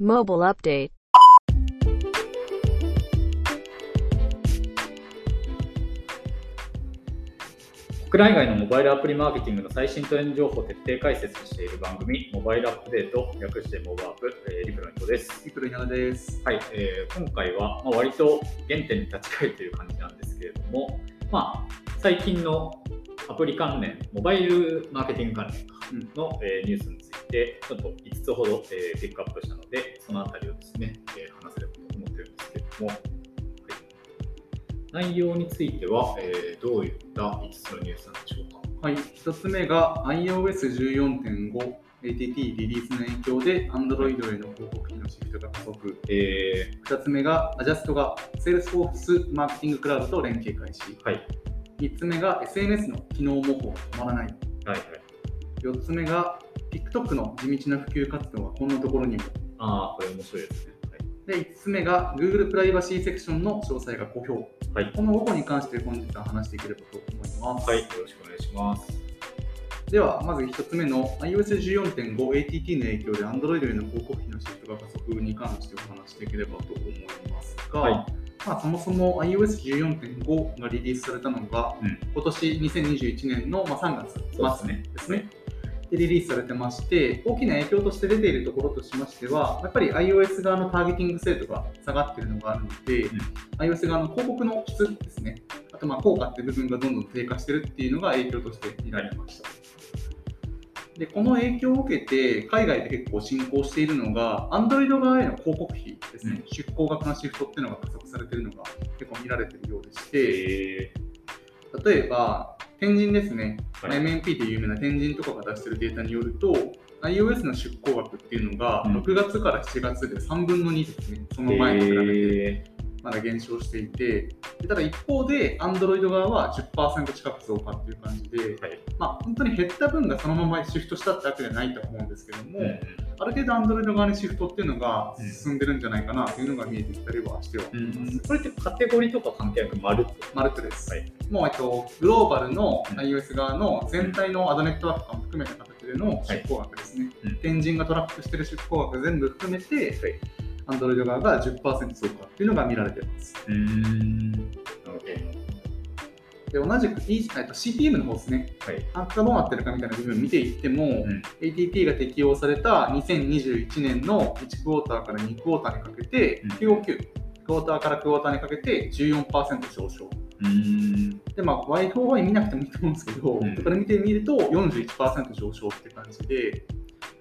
Mobile Update 国内外のモバイルアプリマーケティングの最新トレンド情報を徹底解説している番組、モバイルアップデート、略してモバアップ、えーリプロニットです。リプル稲田です。はい、えー今回は、まあ、割と原点に立ち返っている感じなんですけれども、まあ、最近のアプリ関連、モバイルマーケティング関連かうんの、えーニュースについて、ちょっと5つほど、えーピックアップしたので、そのあたりをですね、えー話せればと思ってるんですけれども、はい内容については、えーどういった5つのニュースなんでしょうか？はい、一つ目が iOS14.5 ATT リリースの影響で Android への広告費のシフトが加速。え二つ目がアジャストが Salesforce マーケティングクラウドと連携開始。ーはい、三つ目が SNS の機能模倣が止まらない。はい、はい。四つ目が TikTok の地道な普及活動がこんなところにも。ああ、これ面白いですね。で、五つ目が Google プライバシーセクションの詳細が公表。はい、この5個に関して本日は話していければと思います。はい、よろしくお願いします。では、まず1つ目の iOS14.5ATT の影響で Android への広告費のシフトが加速に関してお話していければと思いますが、はいまあ、そもそも iOS14.5 がリリースされたのが、うん今年2021年のまあ3月末ですねリリースされてまして、大きな影響として出ているところとしましては、やっぱり iOS 側のターゲティング精度が下がっているのがあるので、ん。iOS 側の広告の質ですね、あとまあ効果っていう部分がどんどん低下してるっていうのが影響として見られました。でこの影響を受けて、海外で結構進行しているのが、Android 側への広告費ですね、出向額のシフトっていうのが加速されているのが結構見られているようでして、え例えば、天神ですね、はい。MNP で有名な天神とかが出しているデータによると、iOS の出向額っていうのが、うん。6月から7月で3分の2ですね、そー、の前と比べて。えまだ減少していて、でただ一方で、Android 側は10%近く増加っていう感じで、ーはい、まあ、本当に減った分がそのままシフトしたってわけじゃないとは思うんですけども、うんある程度 Android 側にシフトっていうのが進んでるんじゃないかなというのが見えてきたりはしてはういます。ん、これってカテゴリーとか関係なくまるっと。マルトです。はい。もう、えっと、グローバルのうん。iOS 側の全体のアドネットワークとかも含めた形での出向額ですね。うん。天神がトラックしてる出向額全部含めて、はい Android 側が10%増加っていうのが見られています。で同じく E- えっと CPM の方ですね。ど。はい。あとどうなってるかみたいな部分を見ていっても、ん ATT が適用された2021年の1クォーターから2クォーターにかけて、うん QOQ、クォーターからクォーターにかけて14%上昇。で、まあ、Y4Y 見なくてもいいと思うんですけど、うんこれ見てみると41%上昇って感じで、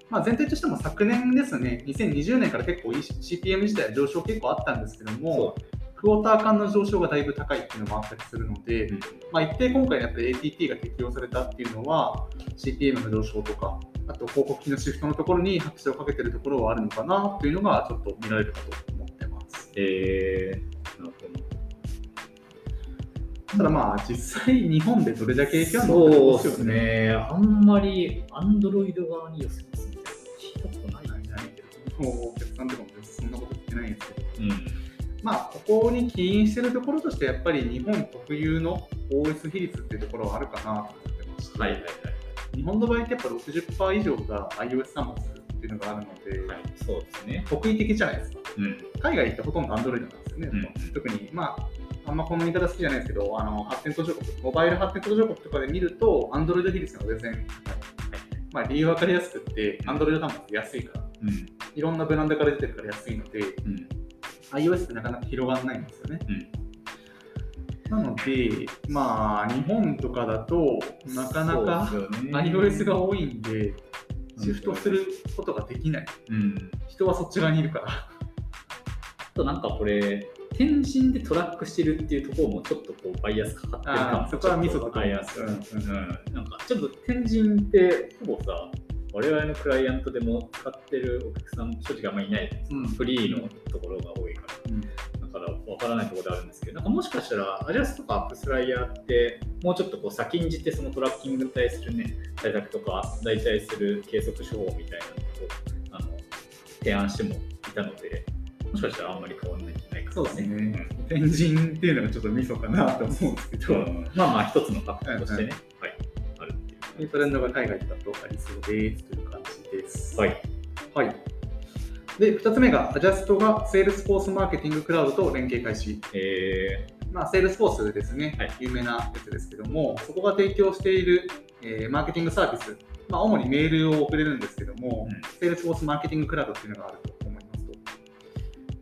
まあ、全体としても昨年ですね、2020年から結構 CPM 自体は上昇結構あったんですけども、そクォーター間の上昇がだいぶ高いっていうのもあったりするので、うんまあ、一定今回やっぱり ATT が適用されたっていうのは CPM の上昇とか、あと広告費のシフトのところに拍車をかけてるところはあるのかなっていうのがちょっと見られるかと思ってます。えー、なるほど。ただまあ実際日本でどれだけ影響あるのかそうですですよね。ね。あんまりアンドロイド側に寄せもうお客さんとかもそんなこと言ってないんですけど、うん。まあ、ここに起因してるところとして、やっぱり日本特有の OS 比率っていうところはあるかなと思ってまして、はいはいはい日本の場合ってやっぱ60%以上が iOS 端末っていうのがあるので、はい。はい、そうですね。特異的じゃないですか。うん。海外ってほとんど Android なんですよね。うん特に、まあ、あんまこの言い方好きじゃないですけど、あの発展途上国、モバイル発展途上国とかで見ると、Android 比率が全然高い。まあ、理由分かりやすくって、Android 端末安いから、うん。いろんなブランドから出てるから安いので、うん。iOS ってなかなか広がらないんですよね。うんなので、まあ、日本とかだとなかなかね iOS が多いんで、シフトすることができない。うん。人はそっち側にいるから。あとなんかこれ、天神でトラックしてるっていうところもちょっとこうバイアスかかってるあ感ーそこはミソだと思いバイアス。ます。うんうん。なんかちょっと天神ってほぼさ、我々のクライアントでも使ってるお客さん正直あんまりいない。ですかうん。フリーのところが多いから。うん。だから分からないところであるんですけど、なんかもしかしたら、アジャスとかアップスライヤーって、もうちょっとこう先んじてそのトラッキングに対するね、対策とか、代替する計測手法みたいなのをあの提案してもいたので、もしかしたらあんまり変わらないんじゃないかそうですね。天神っていうのがちょっとミソかなと思うんですけど、う。んまあまあ、一つのファクターとしてね、そういうトレンドが海外だとありそうですという感じです。はい。はい。で、2つ目が、アジャストが Salesforce マーケティングクラウドと連携開始。えまあ、Salesforce ですね、はい有名なやつですけども、そこが提供している、えーマーケティングサービス、まあ、主にメールを送れるんですけども、うん Salesforce マーケティングクラウドっていうのがあると思いますと。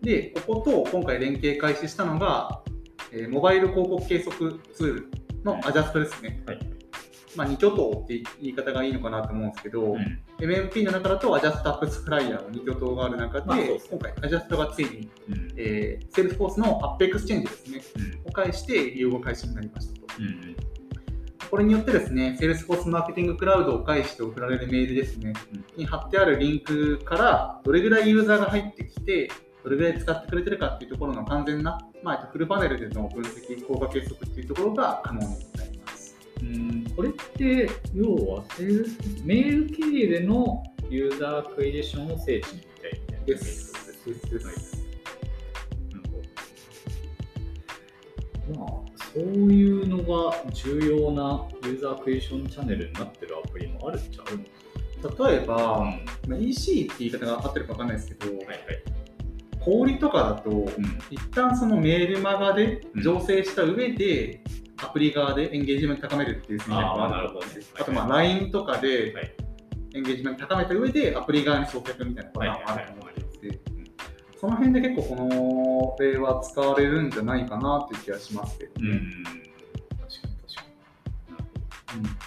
で、ここと今回連携開始したのが、えーモバイル広告計測ツールの Adjust ですね。はい。まあ、2巨頭って言い方がいいのかなと思うんですけど、うん。MMP の中だと Adjust AppsFlyer の2巨頭がある中で、まあで今回 Adjust がついに、うん。えー、Salesforce の AppExchange ですね、うん。を介して利用が開始になりましたと。うん。これによってですね、Salesforce Marketing Cloud を介して送られるメールですね、に貼ってあるリンクからどれぐらいユーザーが入ってきて、どれぐらい使ってくれてるかっていうところの完全な、まあ、フルパネルでの分析、効果計測っていうところが可能にこれって、要はセールス、メール経由でのユーザークエリエーションを聖地にみたいなです。はい。まあ、そういうのが重要なユーザークエリエーションチャンネルになってるアプリもあるっちゃある例えば、はまあ、EC って言い方が合ってるか分かんないです。けど、いはい。小売りとかだと、うん。一旦そのメールマガでうん醸成した上で、アプリ側でエンゲージメント高めるっていう戦略がああーなるほどねあと、まあ、LINE とかではいエンゲージメント高めた上で、アプリ側に送客みたいなパターンもあると思っていて、その辺で結構この例は使われるんじゃないかなっていう気がしますけどね。うん。確かに確かに。なるほどうん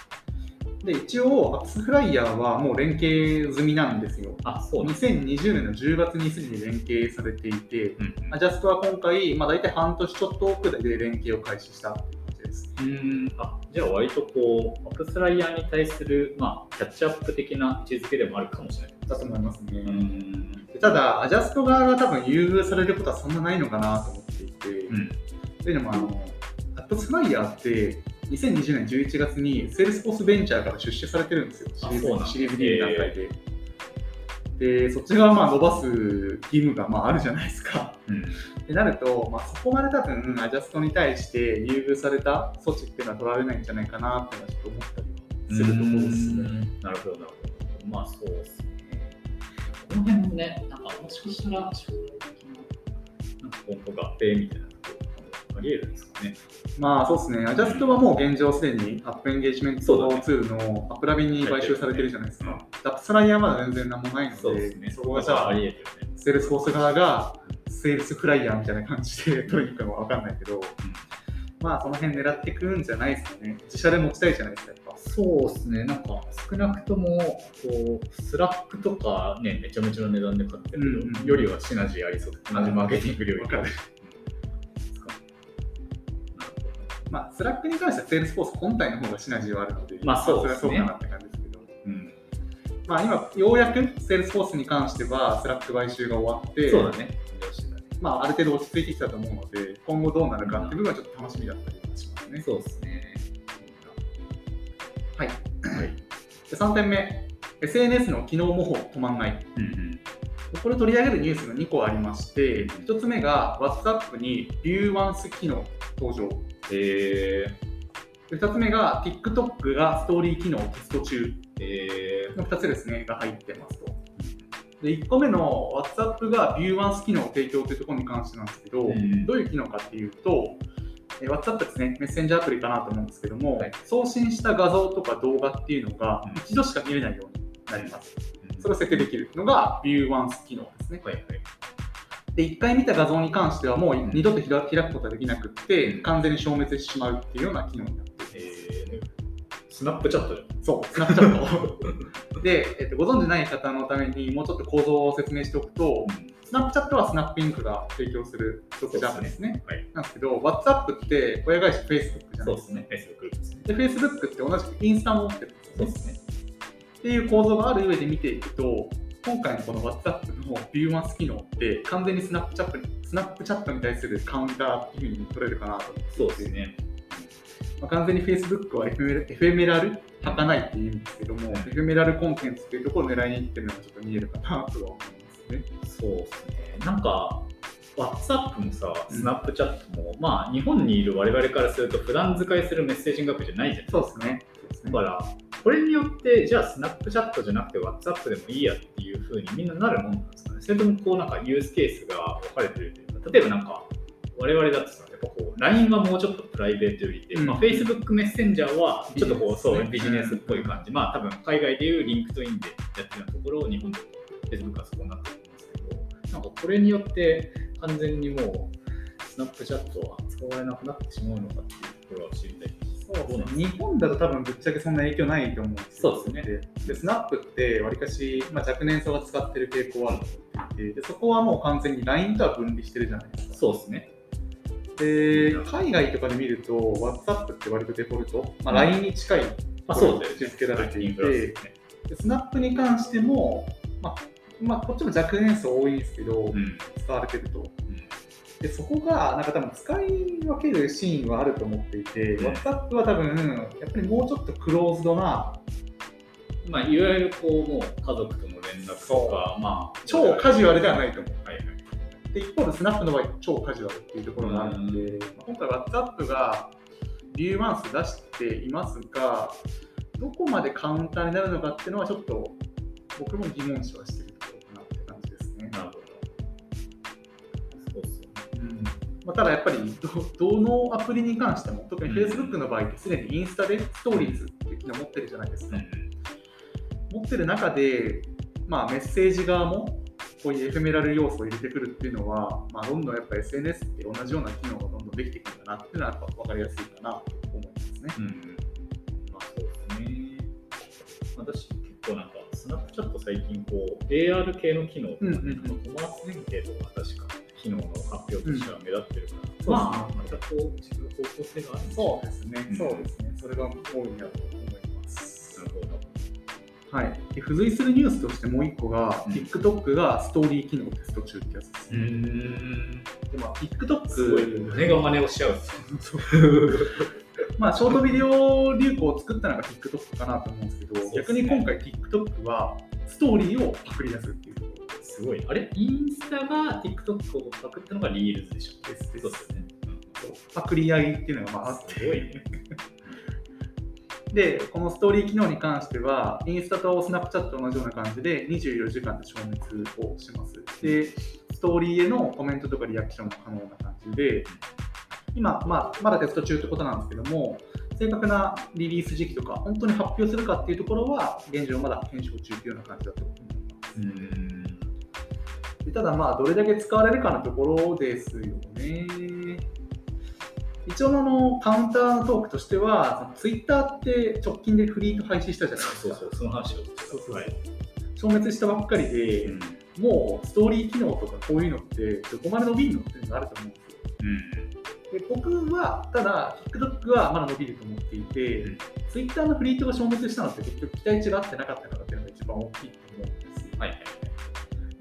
で一応、アップスフライヤーはもう連携済みなんですよ。あ、そうなん2020年の10月にすでに連携されていて、うんアジャストは今回、まあ、大体半年ちょっと遅れで連携を開始したって感じです。うんあじゃあ割とこう、アップスライヤーに対する、まあ、キャッチアップ的な位置づけでもあるかもしれない。だと思いますね。ただ、 Adjust 側が多分優遇されることはそんなないのかなと思っていて、うん。というのもあの、 AppsFlyer って、2020年11月に Salesforce Ventures から出資されてるんですよ、シリーズあそうなんだシリーズ D の段階で。で、そっち側まあ伸ばす義務がまああるじゃないですか。うん。ってなると、まあ、そこまで多分 Adjust に対して優遇された措置っていうのは取られないんじゃないかなっていうのはちょっと思ったりするところですね。なるほど、なるほど。まあそうですね。この辺もね、なんかもしかしたらな、なんか今後合併みたいなあり得るんですかね。まあそうですね、 Adjust はもう現状すでにアップエンゲージメントツールの AppLovin に買収されてるじゃないですか。うん。 AppsFlyer はまだ全然何もないので、そうですね。そこがじゃあ、あり得るよね。 Salesforce 側がセールスフライヤーみたいな感じで取りに行くのかわかんないけど、まあその辺狙ってくるんじゃないですかね。自社で持ちたいじゃないですか、やっぱ。そうですね、なんか少なくともこう Slack とかね、めちゃめちゃな値段で買ってるけど、うんうんよりはシナジーありそう、同じマーケティング領域まあ、 Slack に関しては Salesforce 本体の方がシナジーはあるので、まあそうですねそれはそうかなって感じですけど。うんまあ今、ようやく Salesforce に関しては、 Slack 買収が終わって、そうだね。まあ、ある程度落ち着いてきたと思うので、今後どうなるかっていう部分はちょっと楽しみだったりはしますね。そうですね。はい。はい。で3点目、SNS の機能模倣止まんない。うんうん。これ取り上げるニュースが2個ありまして、1つ目が WhatsApp に View Once 機能登場。えで2つ目が TikTok がストーリー機能テスト中ー、えの2つですね、が入ってますと。で1個目の WhatsApp が View Once 機能を提供というところに関してなんですけど、うんどういう機能かっていうと、えー WhatsApp ですね、メッセンジャーアプリかなと思うんですけども、はい送信した画像とか動画っていうのがうん一度しか見れないようになります。ー、それを設定できるのが View Once 機能ですね。はいはい。で、1回見た画像に関してはもう二度と開開くことはできなくって、うん完全に消滅してしまうっていうような機能になっています。えー、スナップチャットじゃん。そう、スナップチャット。で、えっと、ご存知ない方のためにもうちょっと構造を説明しておくと、スナップチャットはスナップインクが提供するソフトアプリですね。はい。なんですけど、WhatsApp って親会社 Facebook じゃないですか。そうですね。Facebook ですね。で、Facebook って同じくインスタも持ってるんですよね。そうですね。っていう構造がある上で見ていくと、今回のこの WhatsApp の View Once 機能って完全にスナップチャットにスナップチャットに対するカウンターっていうふうに取れるかなと思っていてそうですね。まあ、完全に Facebook はエフェメラエフェメラルはかないっていうんですけども、エフェメラルコンテンツっていうところを狙いにいってるのがちょっと見えるかなとは思いますね。そうですね。なんか、WhatsApp もさ、うん Snapchat も、まあ、日本にいる我々からすると、普段使いするメッセージングアプリじゃないじゃないですね。そうですねだから、これによって、じゃあ Snapchat じゃなくて WhatsApp でもいいやっていう風にみんななるもんなんですかね。それともこうなんかユースケースが分かれてるというか、例えばなんか我々だとさ、やっぱこう LINE はもうちょっとプライベートよりで、うんまあ、Facebook メッセンジャーはちょっとこう、そうビビジネスっぽい感じ、まあ多分海外でいう LinkedIn でやってるようなところを日本で Facebook はそこになってるんですけど、なんかこれによって完全にもうスナップチャットは使われなくなってしまうのかっていうところは知りたいです。日本だと多分ぶっちゃけそんな影響ないと思うんですよ。そうですね。で、スナップってわりかし、まあ、若年層が使ってる傾向はあると思っていて、でそこはもう完全に LINE とは分離してるじゃないですか。そうですね。で、海外とかで見ると、WhatsApp って割とデフォルト、まあ、LINE に近いまあそうだよね。位置づけられていてね。でスナップに関しても、まあまあ、こっちも若年層多いんですけど、うん。使われてると。でそこがなんか多分使い分けるシーンはあると思っていて、うん WhatsApp は多分やっぱりもうちょっとクローズドなまあ、いわゆるこう、もう家族との連絡とか、まあ、超カジュアルではないと思う。はいはい。で一方でスナップの場合超カジュアルっていうところがあるので、まあ今回 WhatsApp がリューマンス出していますがどこまでカウンターになるのかっていうのはちょっと僕も疑問視はしてるまあ、ただやっぱりどどのアプリに関しても特に Facebook の場合ってすでにインスタでストーリーズっていう機能持ってるじゃないですか。持ってる中で、まあ、メッセージ側もこういうエフェメラル要素を入れてくるっていうのは、まあ、どんどんやっぱ SNS って同じような機能がどんどんできていくんだなっていうのはやっぱ分かりやすいかなと思いますね。うん。まあ、そうですね。私、結構なんか、スナップチャット最近、こう、AR 系の機能とかね、うんうんうんコマース連携とか、確か、機能の発表としては目立ってるから、うんまあ、またこう、違う方向性があるそうですね、うんそうですね。それが多いなと思います。なるほど。はい、で付随するニュースとしてもう一個が、うん TikTok がストーリー機能をテスト中ってやつです、ねん。でまあ、すごい、TikTok、胸が真似をしちゃう。まあ、ショートビデオ流行を作ったのが TikTok かなと思うんですけど、ね逆に今回 TikTok はストーリーをパクり出すっていうすごい。あれインスタが TikTok をパクったのがリールズでしょですそうですよね。パクリ合いっていうのがまああってすごいね。で、このストーリー機能に関しては、インスタとスナップチャットと同じような感じで24時間で消滅をします。で、ストーリーへのコメントとかリアクションも可能な感じで、今、まあ、まだテスト中ってことなんですけども、正確なリリース時期とか、本当に発表するかっていうところは、現状まだ検証中というような感じだと思います。ただまあどれだけ使われるかのところですよね。一応あのカウンターのトークとしては、ツイッターって直近でフリート廃止したじゃないですか。そうそう、その話を。そうそうはい。消滅したばっかりで、うん。もうストーリー機能とかこういうのってどこまで伸びるのっていうのがあると思うんですよ。で僕はただ TikTok はまだ伸びると思っていて、うん Twitter のフリートが消滅したのって結局期待値が合ってなかったからっていうのが一番大きいと思うんですよ。はい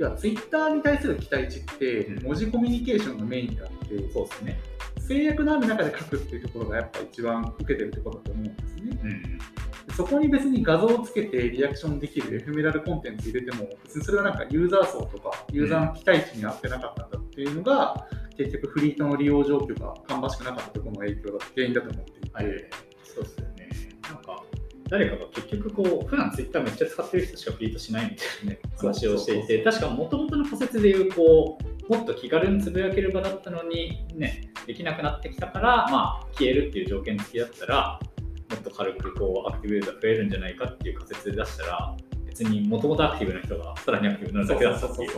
はい。いや、ツイッターに対する期待値ってうん文字コミュニケーションのメインであって、そうですね。制約のある中で書くっていうところがやっぱ一番受けてるところだと思うんですね。うん。でそこに別に画像をつけてリアクションできるエフェメラルコンテンツ入れても、別にそれはなんかユーザー層とかユーザーの期待値に合ってなかったんだっていうのが、結局フリートの利用状況が芳しくなかったところの影響が原因だと思っていて、はい。そうですよね。誰かが結局こう、普段ツイッターめっちゃ使ってる人しかフリートしないみたいなね、話をしていて、確かもともとの仮説でいう、こう、もっと気軽につぶやける場だったのに、ね、できなくなってきたから、まあ、消えるっていう条件付きだったら、もっと軽くこうアクティブユーザー増えるんじゃないかっていう仮説で出したら、別にもともとアクティブな人がさらにアクティブになるだけだったっていう。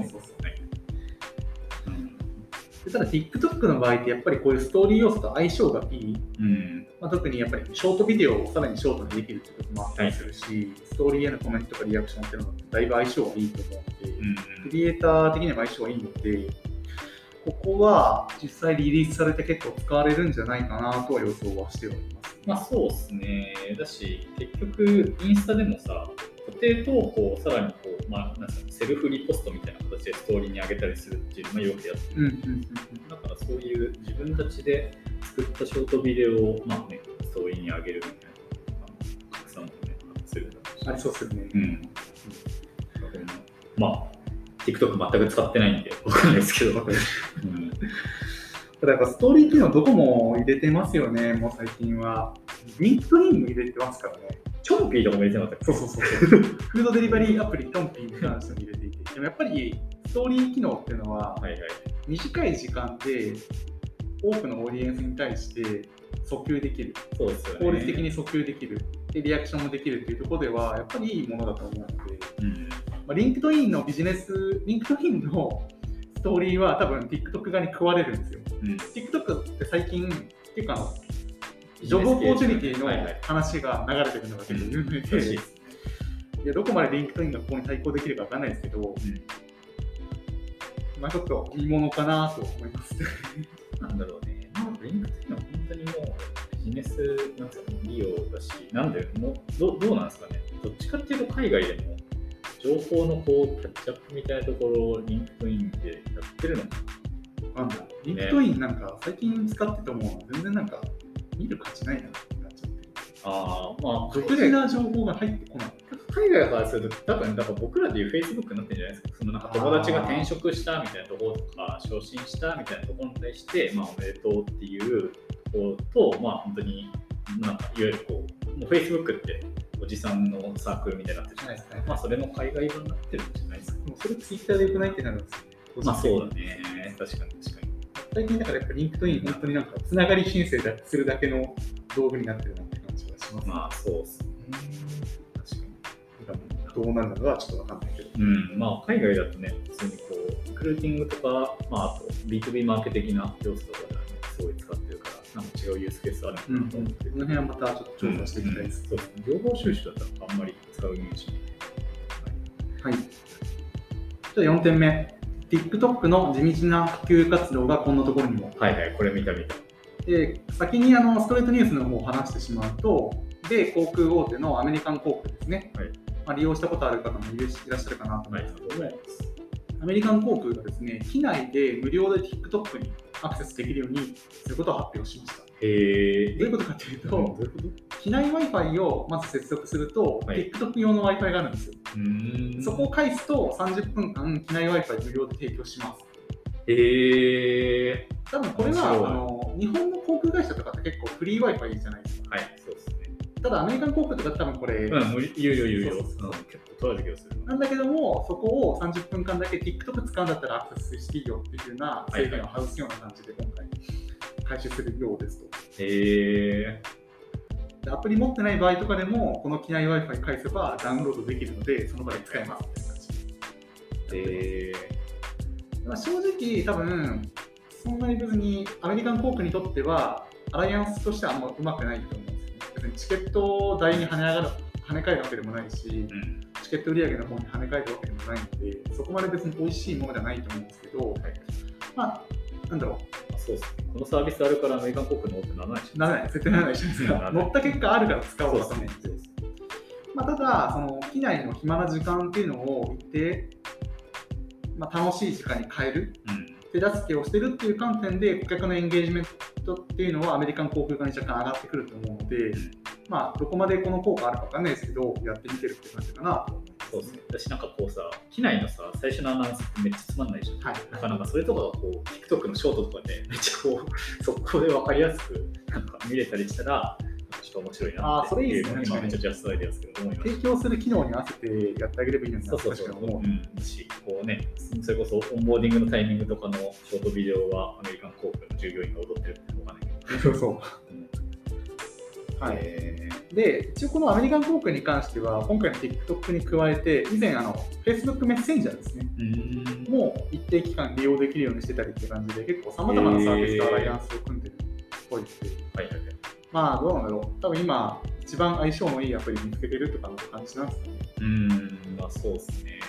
ただ TikTok の場合ってやっぱりこういうストーリー要素と相性がいい、うん。まあ、特にやっぱりショートビデオをさらにショートにできるってこともあったりするし、ストーリーへのコメントとかリアクションっていうのがだいぶ相性がいいと思うので、うんクリエイター的には相性がいいので、ここは実際リリースされて結構使われるんじゃないかなとは予想はしております。まあそうですね。だし、結局、インスタでもさ、固定投稿をさらにこう、まあ、なんセルフリポストみたいな形でストーリーに上げたりするっていうのもよくやってる。うんうんうんだからそういう自分たちで作ったショートビデオを、まあね、ストーリーに上げるみたいな拡散もね、するだろうしありそうですよね。うん。まあ、TikTok 全く使ってないんで、わかんないですけど。うんただやっぱストーリー機能どこも入れてますよね、もう最近は。 LinkedIn も入れてますからね。チョンピーとかも入れてなかったそうそうそうそう。フードデリバリーアプリ、トンピーに関しても入れていて、でもやっぱりストーリー機能っていうのは、はいはい。短い時間で多くのオーディエンスに対して訴求できる、そうですよね。効率的に訴求できる、でリアクションもできるっていうところでは、やっぱりいいものだと思うので、うん。まあ、 LinkedIn のビジネス、 LinkedIn のストーリーは多分 TikTok 側に食われるんですよ。うん。TikTok って最近、結構あの、 job opportunity のはいはい話が流れてるのが結構有名で、らしいですいやどこまでリンクトインがここに対抗できるかわかんないですけど、まあちょっと見ものかなと思います。なんだろうね。なんかリンクトインは本当にもうビジネスなんですかね、利用だし、なんでもうどどうなんですかね。どっちかっていうと海外でも情報のこうキャッチアップみたいなところをリンクトインでやってるのかなんだリンクトインなんか最近使ってても全然なんか見る価値ないなってなっちゃって。ああ、まあ、独自な情報が入ってこない。海外からすると、多分だから僕らでいう Facebook になってるんじゃないですか、そのなんか友達が転職したみたいなところとか、昇進したみたいなところに対して、まあ、おめでとうっていうことと、まあ、本当に、なんかいわゆるこう、もう Facebook っておじさんのサークルみたいになってるじゃないですか、はいまあ、それの海外版になってるんじゃないですか。でもそれツイッターでよくないってなるんですよね。まあ、そうだね、確かに確かに。最近だからやっぱリンクトイン本当になんかつながり申請だするだけの道具になってるなって感じがします、まあ、そうっすね、確かに。どうなるのかはちょっとわかんないけど。うん、まあ、海外だとね、普通にこう、リクルーティングとか、まあ、あと B2B マーケ的な要素とかではね、すごい使ってるから、なんか違うユースケースあるのかなと思って。この辺はまたちょっと調査していきたいです。そうですね。情報収集だったらあん。まり使うイメージ。はい。じゃあ4点目。TikTok の地道な普及活動がこんなところにも。はいはい、これ見た見た。で先にあのストレートニュースの方を話してしまうと、米航空大手のアメリカン航空ですね。はいまあ、利用したことある方もいらっしゃるかなと思はい、うんですけども、ございます。アメリカン航空がですね、機内で無料で TikTok にアクセスできるようにすることを発表しました。へえどういうことかというと、機内 Wi-Fi をまず接続すると、はい TikTok 用の Wi-Fi があるんですよ。そこを返すと30分間機内 Wi-Fi 無料で提供します。へえ多分これはあの日本の航空会社とかって結構フリー Wi-Fi じゃないですか。はい、そうですね。ただアメリカン航空とか多分これ、うん、有料有料。結構取られる気がする。なんだけども、そこを30分間だけ TikTok 使うんだったらアクセスしていいよっていうふうな制限を外すような感じで今回開始するようですと。へえでアプリ持ってない場合とかでも、この機内 Wi-Fi 返せばダウンロードできるので、その場で使えますって感じ。へえまあ、正直、多分そんなに別にアメリカン航空にとっては、アライアンスとしてはあんまうまくないと思うんですよね。別にチケット代に跳ね上がる跳ね返るわけでもないし、うん。チケット売上の方に跳ね返るわけでもないので、そこまで別に美味しいものではないと思うんですけど、はい。まあ、なんだろあそうですね。このサービスあるからアメリカン航空のってならないし。う、ならない、絶対ならないじゃないですか。乗った結果あるから使おうかとそう思うんですよ。ですね。まあ、ただ、その機内の暇な時間っていうのを一定、まあ、楽しい時間に変える、うん。手助けをしてるっていう観点で、顧客のエンゲージメントっていうのはアメリカン航空側に若干上がってくると思うので、まあ、どこまでこの効果あるかわかんないですけど、やってみてるって感じかなと思いそうですね。私なんかこうさ、機内のさ、最初のアナウンスってめっちゃつまんないじゃん。はい。なかなかそれとかがこう、TikTok のショートとかでめっちゃこう、速攻で分かりやすくなんか見れたりしたら、ちょっと面白いなってあーそれいいですね今めっちゃジャストアイデアですけど、思いました。提供する機能に合わせてやってあげればいいのになそうそう思う。うん、し、こうね、それこそオンボーディングのタイミングとかのショートビデオはアメリカン航空の従業員が踊ってるってわかんないけど。そうそう。うんはい。えで、一応このアメリカン航空に関しては、今回の TikTok に加えて、以前、あの Facebook メッセンジャーですね。もう一定期間利用できるようにしてたりって感じで、結構さまざまなサービスとアライアンスを組んでるっぽいですはいはいはい。まあ、どうなんだろう。多分今、一番相性のいいアプリ見つけてるとかの感じなんですかね。うん、まあそうですね。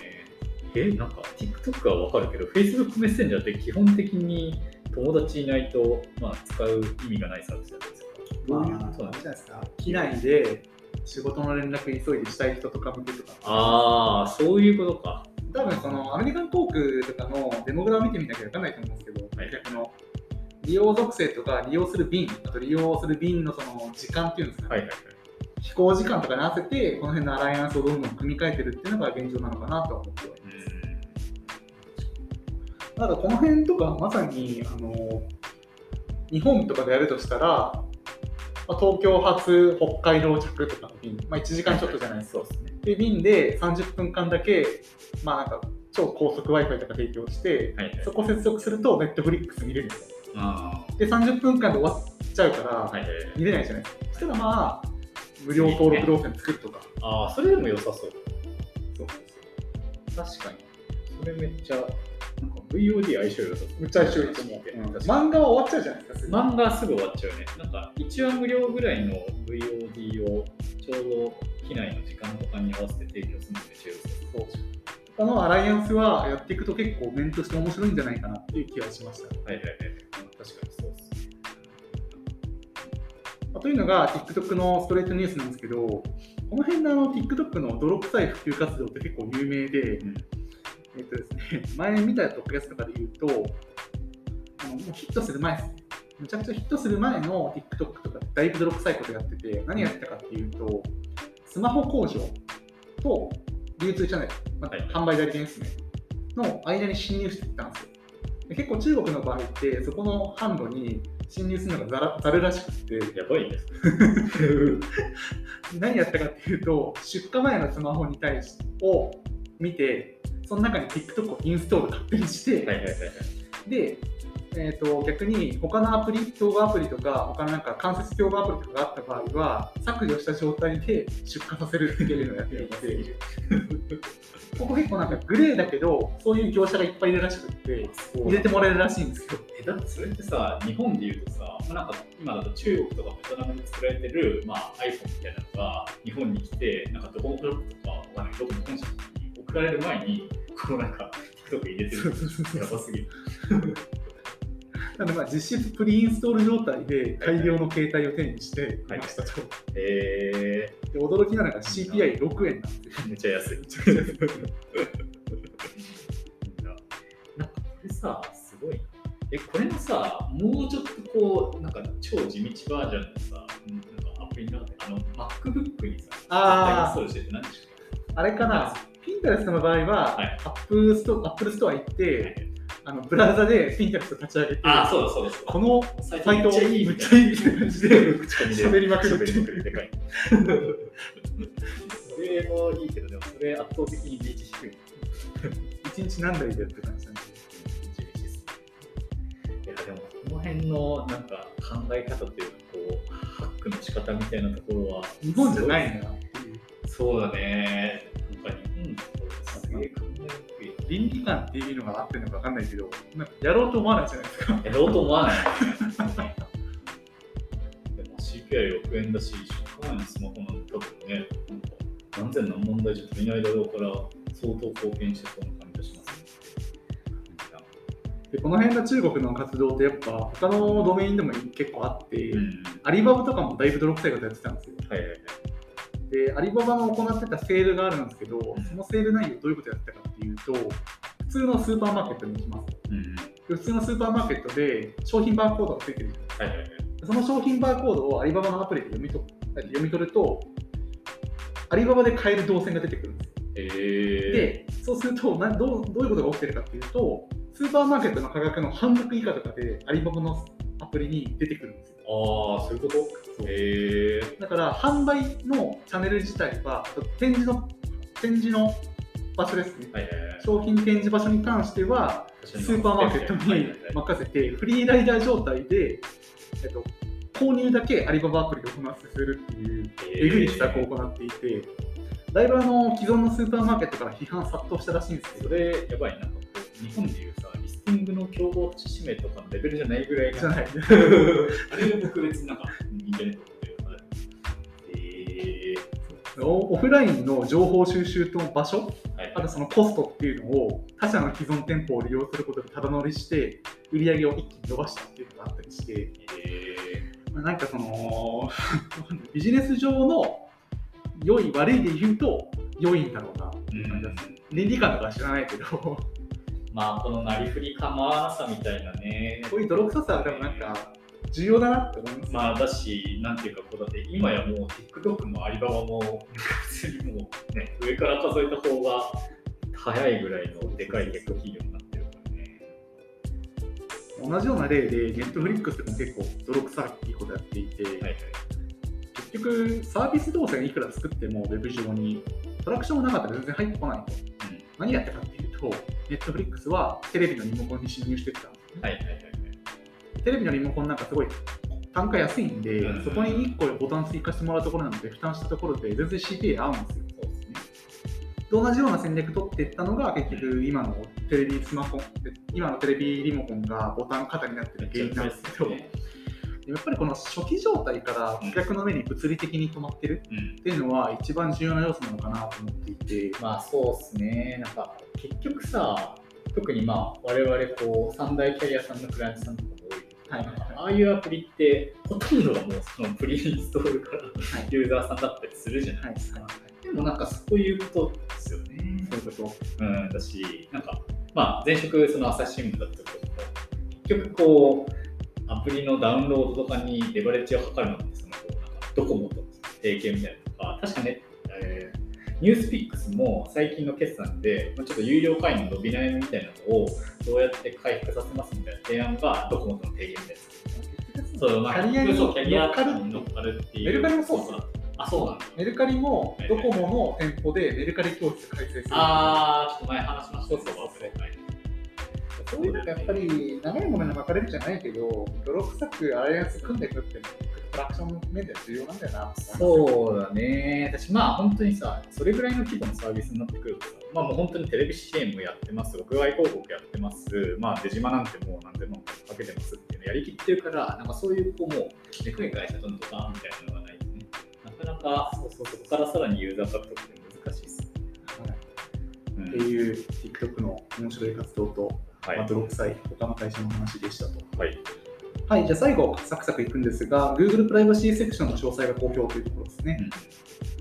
え、なんか TikTok はわかるけど、Facebook メッセンジャーって基本的に友達いないと、まあ、使う意味がないサービスじゃないですか。どういうまあことなんじゃないですか。機内で仕事の連絡急いでしたい人とか向けとか。ああ、そういうことか。多分そのアメリカン航空とかのデモグラを見てみなきゃ分かんないと思うんですけど、はい客の利用属性とか利用する便、あと利用する便のその時間っていうんですかね、はいはいはい。飛行時間とかに合わせて、この辺のアライアンスをどんどん組み替えてるっていうのが現状なのかなとは思ってはいます。ただこの辺とかまさにあの日本とかでやるとしたら、まあ、東京発北海道着とかの便、まあ、1時間ちょっとじゃないですか。そうですね。で、便で30分間だけ、まあなんか超高速 Wi-Fi とか提供して、はいはいそこ接続すると Netflix 見れるんですよ。あで、30分間で終わっちゃうから。見れないじゃないですか。そしたらまあ、無料登録動線作るとか。ああ、それでも良さそう。そうそう確かに。それめっちゃ、VOD 相性良さそう。むっちゃ一緒いいと思う。漫画は終わっちゃうじゃないですか。漫画すぐ終わっちゃうね。なんか1話無料ぐらいの VOD をちょうど機内の時間とかに合わせて提供するのめっちゃ良さそう。他のアライアンスはやっていくと結構面として面白いんじゃないかなっていう気がしました。はいはいはい。確かにそうです。まあというのが TikTok のストレートニュースなんですけど、この辺のあの TikTok の泥臭い普及活動って結構有名で、うんえっとですね、前見たトップキャスとかで言うと、あのもうヒットする前ですね。めちゃくちゃヒットする前の TikTok とかだいぶ泥臭いことやってて、何やってたかっていうと、スマホ工場と流通チャンネル、まあはい販売代理店ですね、の間に侵入していったんですよ。で結構中国の場合って、そこの販路に侵入するのがざらざるらしくて、やばいですね。何やったかっていうと、出荷前のスマホに対しを見て、その中に TikTok をインストール勝手にして、はいはいはいはい。で、えー、と逆に他のアプリ、動画アプリとか、他のなんか間接動画アプリとかがあった場合は、削除した状態で出荷させるっていうのをやっていて、ここ結構なんかグレーだけど、そういう業者がいっぱいいるらしくって、入れてもらえるらしいんですよ。えだってそれってさ、日本で言うとさ、まあなんか今だと中国とかベトナムで作られてる、まあ、iPhone みたいなのが日本に来て、なんかドコモクロックとか、わかんないどこの本社に送られる前に、こうなんか TikTok 入れてる。やばすぎる。なのでまあ実質プリインストール状態で大量の携帯を手にしていましたと。えで驚きなのが CPI6 円なんでめっちゃ安い。なんかこれさ、すごいな。え、これのさ、もうちょっとこう、なんか超地道バージョンのさ、なんかアプリの中で、あの、MacBook にさ、あー絶対インストールしてって何でしょあれかな、タレストの場合は、はいアップストアップルストア行って、あのブラウザでピンタレスト立ち上げて、あー、そうだそうだそうだ。このサイトめっちゃいいみたいな感じで口コミで喋りまくるでかい。それもいいけど、でもそれ圧倒的にリーチ低い。一日何台でやってたんですよね。地道ですいや、でもこの辺のなんか考え方というか、こう、ハックの仕方みたいなところは、日本じゃないな。そうだね。なんか日本倫理観っていうのが合ってるのか分かんないけど、なんかやろうと思わないじゃないですか。やろうと思わない。でも CPI6 円だし、出荷前のスマホなんて多分ね、何千何問題じゃ足りないだろうから、相当貢献してそうな感じがしますね。でこの辺の中国の活動ってやっぱ他のドメインでも結構あって、うん。アリババとかもだいぶ泥臭いことやってたんですよ。はいはいはい。で、アリババの行ってたセールがあるんですけど、そのセール内容どういうことやってたかっていうと、普通のスーパーマーケットに行きますと。うん。で普通のスーパーマーケットで商品バーコードがついてる。その商品バーコードをアリババのアプリで読みと読み取ると、アリババで買える動線が出てくるんですよ。えー、で、そうするとなどう、どういうことが起きてるかっていうと、スーパーマーケットの価格の半額以下とかでアリババのアプリに出てくるんですよ。ああ、そういうこと？えー、だから、販売のチャンネル自体は、展示の展示の場所ですね。はいはいはい。商品展示場所に関しては、スーパーマーケットに任せて、フリーライダー状態で、えっと、購入だけアリババアプリでお話しするっていう、えぐい施策を行っていて、だいぶあの既存のスーパーマーケットから批判殺到したらしいんですけど、それ、やばいな。日本でいうさ、ィングの競合指名とかのレベルじゃないぐらいじゃない。あれ僕別になんか人間とっていうか、えオオフラインの情報収集の場所、ー、はい。あとそのコストっていうのを他社の既存店舗を利用することでただ乗りして、売り上げを一気に伸ばしたっていうのがあったりして、えまあなんかその ビジネス上の良い悪いで言うと良いんだろうなって感じです、倫理観とかは知らないけどまあこのなりふり構わなさみたいなね。ういう泥臭さはでもなんか重要だなって思います、まあだし、なんていうかこうだって今やもう TikTok もアリババも普通にもうね上から数えた方が早いぐらいのでかいテック企業になってるからね。同じような例で Netflix でも結構泥臭いことやっていて、はいはい。結局サービス動作がいくら作ってもウェブ上にトラクションがなかったら全然入ってこないと。何やったかっていうと、ネットフリックスはテレビのリモコンに侵入してきたんですね。はいはいはいはい。テレビのリモコンなんかすごい単価安いんで、うんそこに1個ボタン追加してもらうところなので、負担したところで全然 CPA 合うんですよ。そうですね。と同じような戦略取っていったのが、結局今のテレビスマホ、今のテレビリモコンがボタン型になってる原因なんですけど、ね。やっぱりこの初期状態から顧客の目に物理的に止まってるうん。っていうのは一番重要な要素なのかなと思っていて、まあそうですね。なんか結局さ、特にまあ我々こう三大キャリアさんのクライアントさんとかも多いはいはいはいああいうアプリってほとんどがもうそのプリインストールからはいユーザーさんだったりするじゃないですか。でもなんかそういうことですよね。そういうこと。うん、だし、なんか、まあ、前職、その朝日新聞だったけども、結局こう、アプリのダウンロードとかにレバレッジを図るのって、その、こうなんかドコモと提携みたいなのとか、確かね、えーニュースピックスも最近の決算で、まあちょっと有料会員の伸び悩みみたいなのをどうやって回復させますみたいな提案がドコモとの提言です。そう、まあ、キャリアにそうキャリア乗っかるに乗っかるっていう。メルカリもそうあ、そうなんだ。メルカリもドコモの店舗でメルカリ教室開催する。あー、ちょっと前話しましたそうそうそうはいそういうのがやっぱり長いものに巻かれるじゃないけど、泥臭くアライアンス組んでいくってトラクションの面では重要なんだよな。そうだね。私、まあ本当にさ、それぐらいの規模のサービスになってくるとさ、まあもう本当にテレビ CM やってます、屋外広告やってます、まあ出島なんてもう何でもかけてますっていうのやりきってるから、なんかそういうこうもう、でかい会社とのドカーンみたいなのがないとね、なかなかそうそうそこからさらにユーザー獲得って難しいっすね。はいうんっていう TikTok の面白い活動と、はい。あと6歳、他の会社の話でしたと。はい。はい、じゃあ最後、サクサクいくんですが、Google プライバシーセクションの詳細が公表というところですね。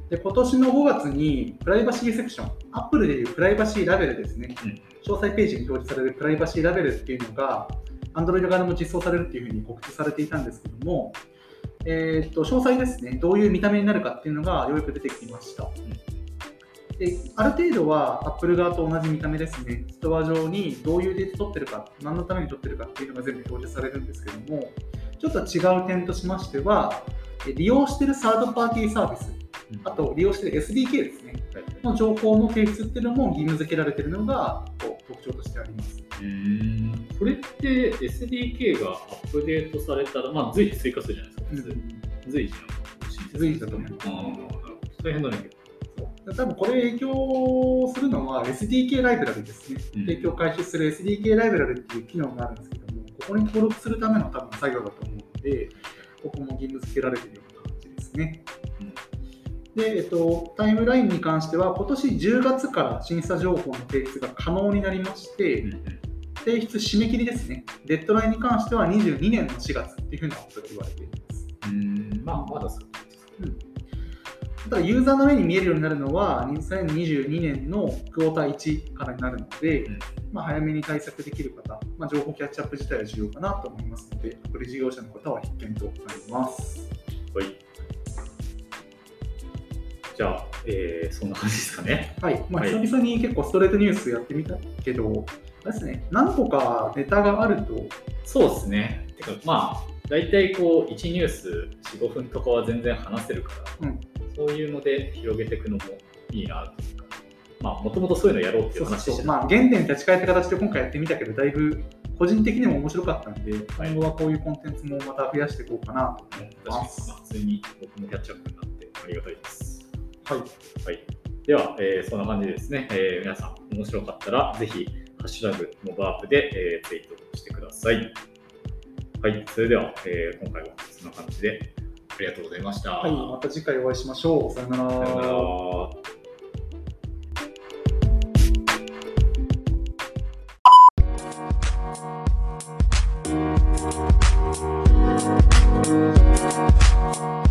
で今年の5月にプライバシーセクション、Apple でいうプライバシーラベルですね、うん詳細ページに表示されるプライバシーラベルっていうのが、Android 側でも実装されるっていうふうに告知されていたんですけども、えー、と詳細ですね、どういう見た目になるかっていうのがようやく出てきました。である程度は Apple 側と同じ見た目ですね、ストア上にどういうデータ取ってるか、何のために取ってるかっていうのが全部表示されるんですけども、ちょっと違う点としましては、え利用しているサードパーティーサービス、あと利用している SDK ですね、の情報の提出っていうのも義務付けられているのがこう特徴としてあります。これって SDK がアップデートされたら、まあ随時追加するじゃないですか、普通随時の随時だと思います。大変だね、結構。多分これ影響するのは SDK ライブラリですね。うん提供開始する SDK ライブラリっていう機能があるんですけども、ここに登録するための多分作業だと思うので、ここも義務付けられているような感じですね。で、えっと、タイムラインに関しては、今年10月から審査情報の提出が可能になりまして、うんうん提出締め切りですね。デッドラインに関しては22年の4月っていうふうなことが言われています。うんまあ、まだそうただユーザーの目に見えるようになるのは2022年のクォーター1からになるので、うんまあ、早めに対策できる方、まあ、情報キャッチアップ自体は重要かなと思いますので、アプリ事業者の方は必見となります。はい。じゃあ、えーそんな感じですかね。はい、まあ、はい久々に結構ストレートニュースやってみたけど、ですね、何個かネタがあると、そうですね。てか、まあ、大体こう、1ニュース4、5分とかは全然話せるから、うんそういうので広げていくのもいいなというか、まあ、もともとそういうのやろうっていう話でしたね。まあ、原点に立ち返った形で今回やってみたけど、だいぶ個人的にも面白かったんで、今後はこういうコンテンツもまた増やしていこうかなと思って確かにます。まあ普通に僕もキャッチアップになってありがたいです。はい、はい、では、えーそんな感じでですね、えー皆さん面白かったらぜひ、ハッシュタグモバアップで、えーツイートしてください。はい、それでは、えー今回はそんな感じでありがとうございました。はい、また次回お会いしましょう。さよなら。さよならうん。